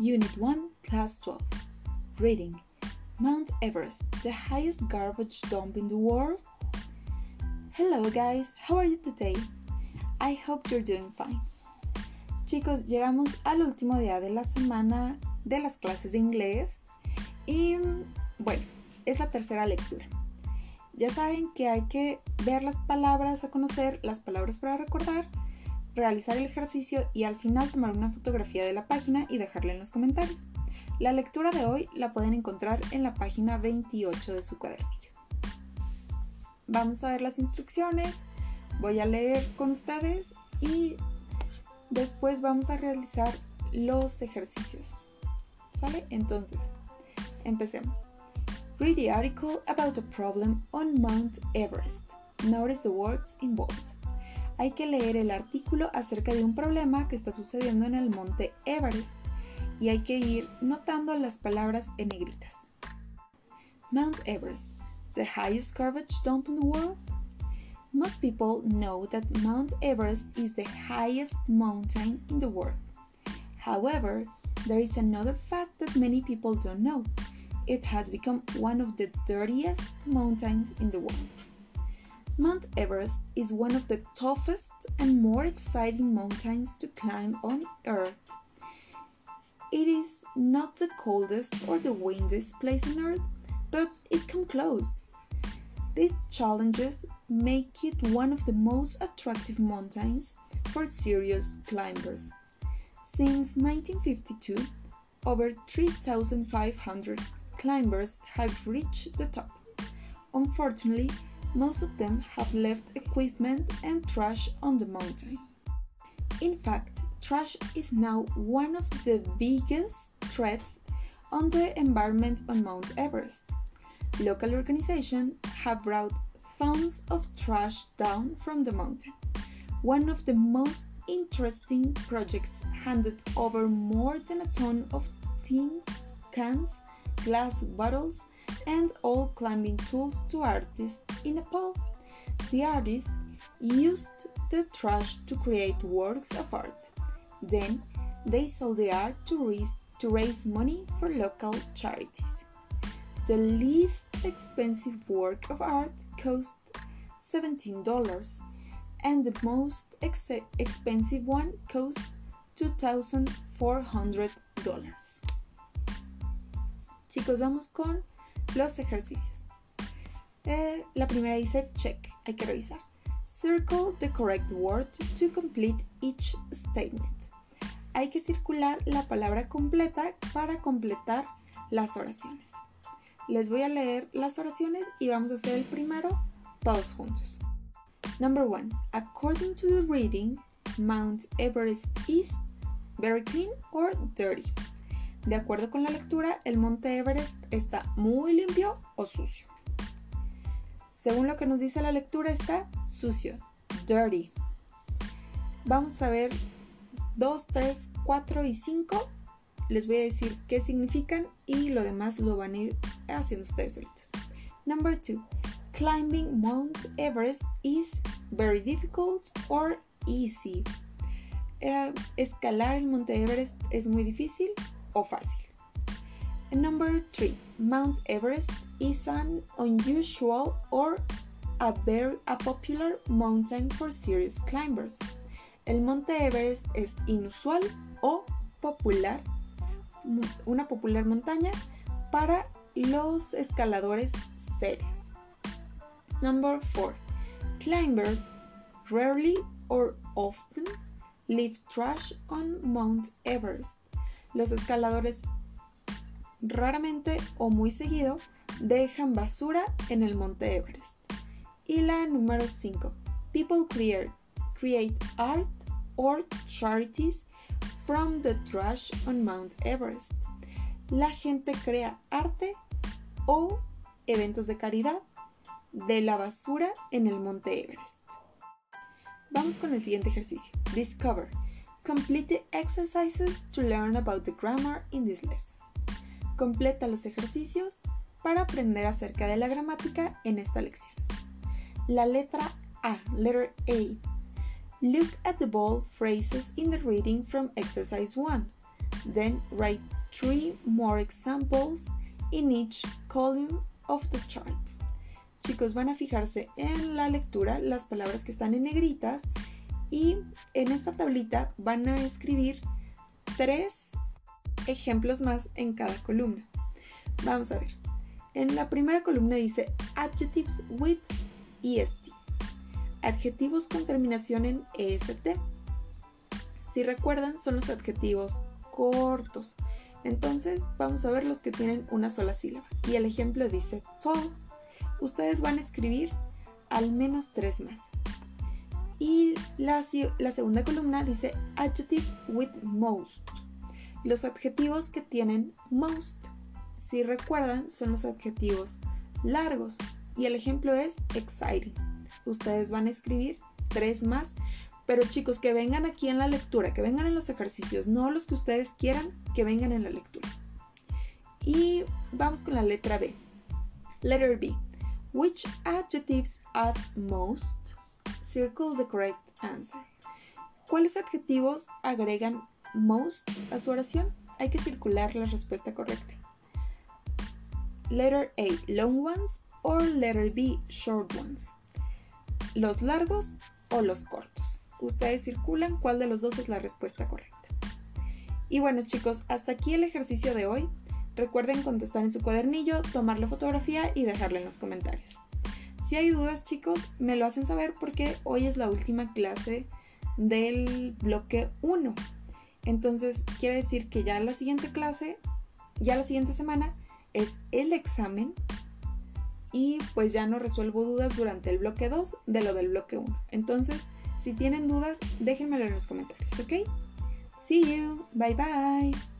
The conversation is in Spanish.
Unit 1, Class 12. Reading Mount Everest, the highest garbage dump in the world? Hello guys, how are you today? I hope you're doing fine. Chicos, llegamos al último día de la semana de las clases de inglés y bueno, es la tercera lectura. Ya saben que hay que ver las palabras a conocer, las palabras para recordar, realizar el ejercicio y al final tomar una fotografía de la página y dejarla en los comentarios. La lectura de hoy la pueden encontrar en la página 28 de su cuadernillo. Vamos a ver las instrucciones, voy a leer con ustedes y después vamos a realizar los ejercicios. ¿Sale? Entonces, empecemos. Read the article about a problem on Mount Everest. Notice the words involved. Hay que leer el artículo acerca de un problema que está sucediendo en el monte Everest y hay que ir notando las palabras en negritas. Mount Everest, the highest garbage dump in the world? Most people know that Mount Everest is the highest mountain in the world. However, there is another fact that many people don't know it has become one of the dirtiest mountains in the world. Mount Everest is one of the toughest and more exciting mountains to climb on Earth. It is not the coldest or the windiest place on Earth, but it comes close. These challenges make it one of the most attractive mountains for serious climbers. Since 1952, over 3,500 climbers have reached the top. Unfortunately, most of them have left equipment and trash on the mountain. In fact, trash is now one of the biggest threats on the environment on Mount Everest. Local organizations have brought tons of trash down from the mountain. One of the most interesting projects handed over more than a ton of tin cans glass bottles, and all climbing tools to artists in Nepal. The artists used the trash to create works of art. Then they sold the art to raise, to raise money for local charities. The least expensive work of art cost $17 and the most ex expensive one cost $2,400. Chicos, vamos con los ejercicios. Eh, la primera dice check, hay que revisar. Circle the correct word to complete each statement. Hay que circular la palabra completa para completar las oraciones. Les voy a leer las oraciones y vamos a hacer el primero todos juntos. Number one. According to the reading, Mount Everest is very clean or dirty. De acuerdo con la lectura, el monte Everest está muy limpio o sucio. Según lo que nos dice la lectura, está sucio, dirty. Vamos a ver 2, 3, 4 y 5. Les voy a decir qué significan y lo demás lo van a ir haciendo ustedes solitos. Number 2. Climbing Mount Everest is very difficult or easy. Eh, escalar el monte Everest es muy difícil fácil. number 3. Mount Everest is an unusual or a very a popular mountain for serious climbers. El monte Everest es inusual o popular, una popular montaña para los escaladores serios. Number 4. Climbers rarely or often leave trash on Mount Everest. Los escaladores raramente o muy seguido dejan basura en el monte Everest. Y la número 5. People create, create art or charities from the trash on Mount Everest. La gente crea arte o eventos de caridad de la basura en el monte Everest. Vamos con el siguiente ejercicio. Discover. Complete the exercises to learn about the grammar in this lesson. Completa los ejercicios para aprender acerca de la gramática en esta lección. La letra A, letter A. Look at the bold phrases in the reading from exercise 1. Then write three more examples in each column of the chart. Chicos, van a fijarse en la lectura las palabras que están en negritas y en esta tablita van a escribir tres ejemplos más en cada columna. Vamos a ver. En la primera columna dice adjectives with est. Adjetivos con terminación en est. Si recuerdan, son los adjetivos cortos. Entonces, vamos a ver los que tienen una sola sílaba. Y el ejemplo dice tall. Ustedes van a escribir al menos tres más. Y la, segunda columna dice adjectives with most. Los adjetivos que tienen most, si recuerdan, son los adjetivos largos. Y el ejemplo es exciting. Ustedes van a escribir tres más. Pero chicos, que vengan aquí en la lectura, que vengan en los ejercicios, no los que ustedes quieran, que vengan en la lectura. Y vamos con la letra B. Letter B. Which adjectives add most? Circle the correct answer. ¿Cuáles adjetivos agregan most a su oración, hay que circular la respuesta correcta. Letter A, long ones or letter B, short ones. Los largos o los cortos. Ustedes circulan cuál de los dos es la respuesta correcta. Y bueno chicos, hasta aquí el ejercicio de hoy. Recuerden contestar en su cuadernillo, tomar la fotografía y dejarla en los comentarios. Si hay dudas chicos, me lo hacen saber porque hoy es la última clase del bloque 1. Entonces quiere decir que ya la siguiente clase, ya la siguiente semana es el examen y pues ya no resuelvo dudas durante el bloque 2 de lo del bloque 1. Entonces, si tienen dudas, déjenmelo en los comentarios, ¿ok? See you, bye bye.